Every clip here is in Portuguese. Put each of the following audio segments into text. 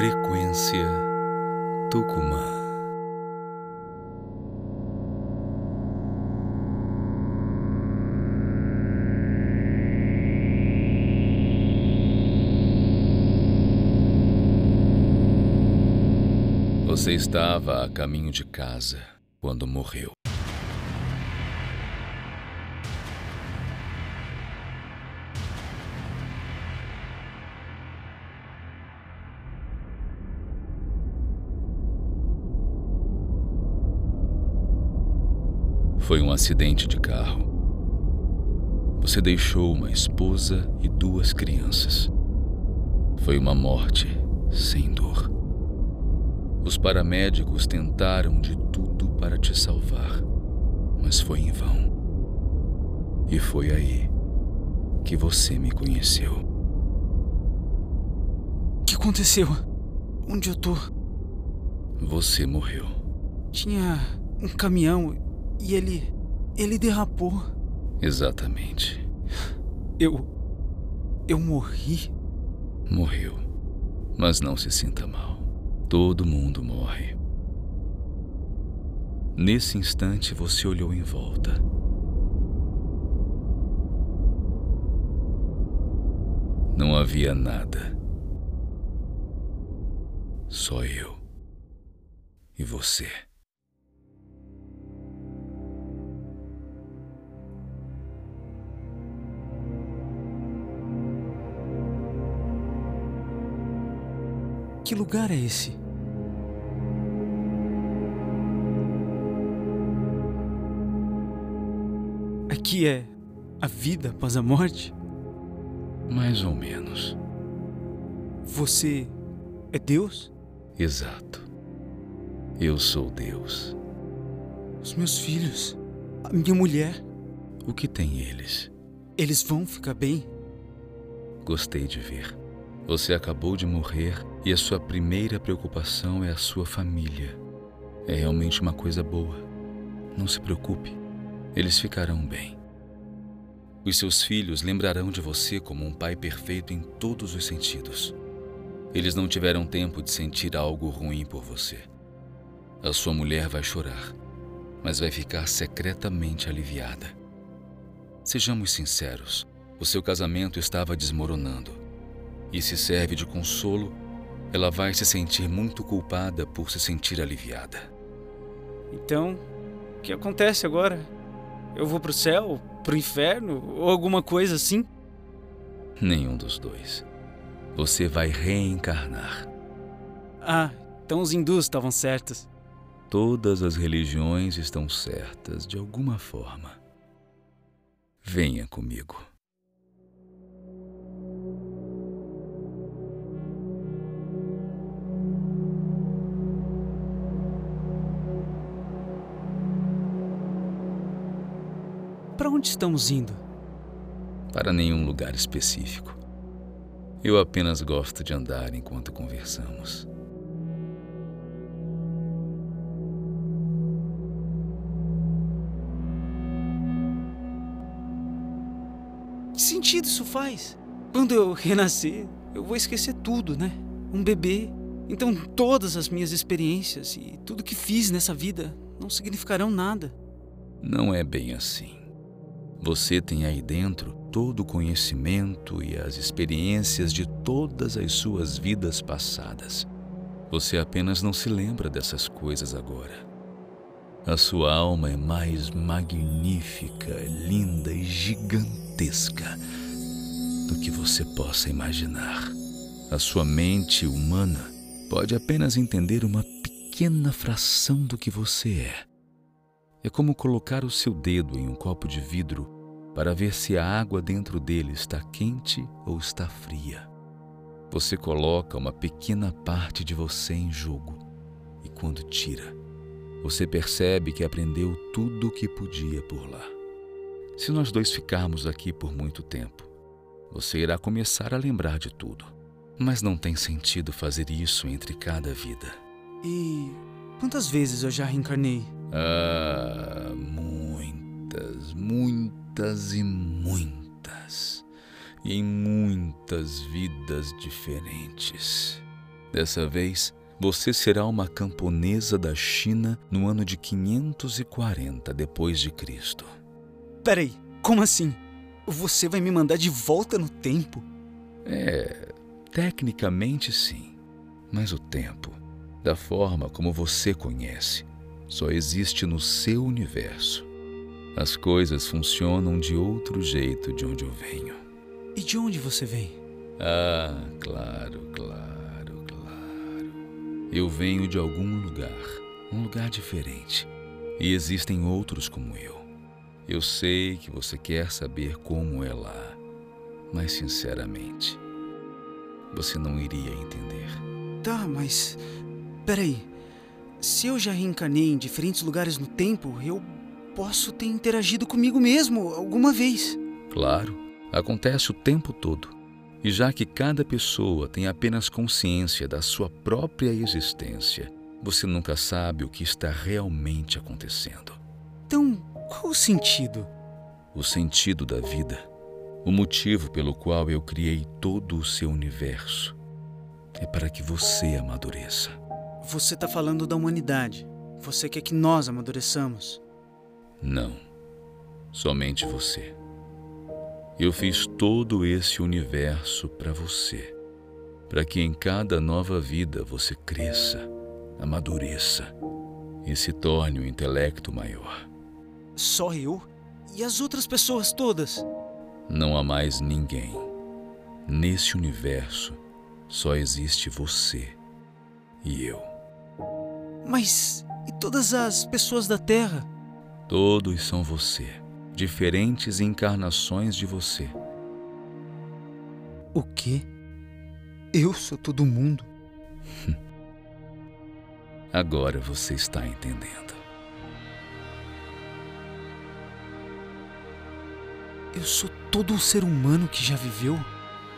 Frequência Tucumã. Você estava a caminho de casa quando morreu. Foi um acidente de carro. Você deixou uma esposa e duas crianças. Foi uma morte sem dor. Os paramédicos tentaram de tudo para te salvar, mas foi em vão. E foi aí que você me conheceu. O que aconteceu? Onde eu tô? Você morreu. Tinha um caminhão e ele. ele derrapou. Exatamente. Eu. eu morri? Morreu. Mas não se sinta mal. Todo mundo morre. Nesse instante você olhou em volta. Não havia nada. Só eu. E você. Que lugar é esse? Aqui é a vida após a morte? Mais ou menos. Você é Deus? Exato. Eu sou Deus. Os meus filhos, a minha mulher, O que tem eles? eles vão ficar bem? Gostei de ver. Você acabou de morrer e a sua primeira preocupação é a sua família. É realmente uma coisa boa. Não se preocupe. Eles ficarão bem. Os seus filhos lembrarão de você como um pai perfeito em todos os sentidos. Eles não tiveram tempo de sentir algo ruim por você. A sua mulher vai chorar, mas vai ficar secretamente aliviada. Sejamos sinceros: o seu casamento estava desmoronando. E se serve de consolo, ela vai se sentir muito culpada por se sentir aliviada. Então, o que acontece agora? Eu vou pro céu, pro inferno ou alguma coisa assim? Nenhum dos dois. Você vai reencarnar. Ah, então os hindus estavam certos. Todas as religiões estão certas de alguma forma. Venha comigo. Para onde estamos indo? Para nenhum lugar específico. Eu apenas gosto de andar enquanto conversamos. Que sentido isso faz? Quando eu renascer, eu vou esquecer tudo, né? Um bebê. Então todas as minhas experiências e tudo que fiz nessa vida não significarão nada. Não é bem assim. Você tem aí dentro todo o conhecimento e as experiências de todas as suas vidas passadas. Você apenas não se lembra dessas coisas agora. A sua alma é mais magnífica, linda e gigantesca do que você possa imaginar. A sua mente humana pode apenas entender uma pequena fração do que você é. É como colocar o seu dedo em um copo de vidro para ver se a água dentro dele está quente ou está fria. Você coloca uma pequena parte de você em jogo e quando tira, você percebe que aprendeu tudo o que podia por lá. Se nós dois ficarmos aqui por muito tempo, você irá começar a lembrar de tudo. Mas não tem sentido fazer isso entre cada vida. E quantas vezes eu já reencarnei? Ah, muitas, muitas e muitas. E em muitas vidas diferentes. Dessa vez, você será uma camponesa da China no ano de 540 depois de Cristo. Peraí, como assim? Você vai me mandar de volta no tempo? É, tecnicamente sim. Mas o tempo, da forma como você conhece, só existe no seu universo. As coisas funcionam de outro jeito de onde eu venho. E de onde você vem? Ah, claro, claro, claro. Eu venho de algum lugar, um lugar diferente. E existem outros como eu. Eu sei que você quer saber como é lá, mas sinceramente, você não iria entender. Tá, mas. Peraí. Se eu já reencarnei em diferentes lugares no tempo, eu posso ter interagido comigo mesmo alguma vez. Claro, acontece o tempo todo. E já que cada pessoa tem apenas consciência da sua própria existência, você nunca sabe o que está realmente acontecendo. Então, qual o sentido? O sentido da vida, o motivo pelo qual eu criei todo o seu universo, é para que você amadureça. Você está falando da humanidade. Você quer que nós amadureçamos. Não, somente você. Eu fiz todo esse universo para você, para que em cada nova vida você cresça, amadureça e se torne um intelecto maior. Só eu? E as outras pessoas todas? Não há mais ninguém. Nesse universo só existe você e eu. Mas e todas as pessoas da Terra? Todos são você, diferentes encarnações de você. O quê? Eu sou todo mundo? Agora você está entendendo. Eu sou todo o ser humano que já viveu?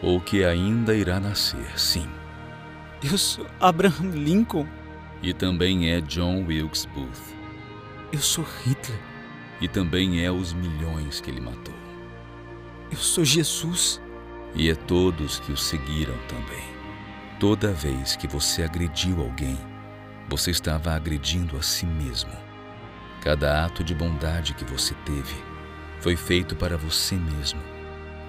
Ou que ainda irá nascer, sim. Eu sou Abraham Lincoln? E também é John Wilkes Booth. Eu sou Hitler. E também é os milhões que ele matou. Eu sou Jesus. E é todos que o seguiram também. Toda vez que você agrediu alguém, você estava agredindo a si mesmo. Cada ato de bondade que você teve foi feito para você mesmo.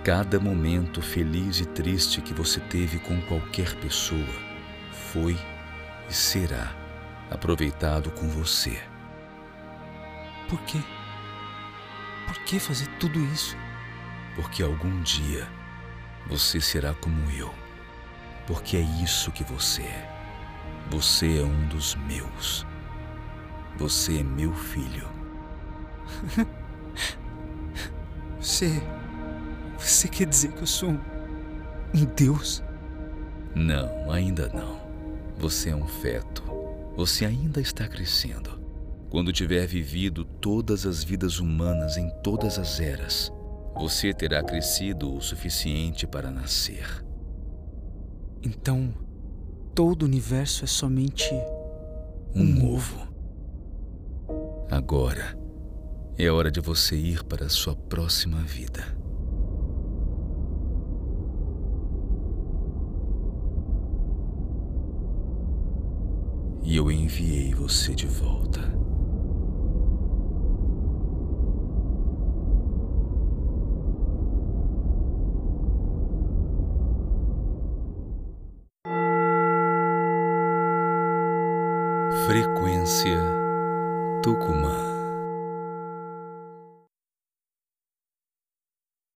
Cada momento feliz e triste que você teve com qualquer pessoa foi e será aproveitado com você. Por quê? Por que fazer tudo isso? Porque algum dia você será como eu. Porque é isso que você é. Você é um dos meus. Você é meu filho. Você. Você quer dizer que eu sou um, um Deus? Não, ainda não. Você é um feto. Você ainda está crescendo. Quando tiver vivido todas as vidas humanas em todas as eras, você terá crescido o suficiente para nascer. Então, todo o universo é somente um ovo. Agora é hora de você ir para a sua próxima vida. E eu enviei você de volta. Frequência Tucumã.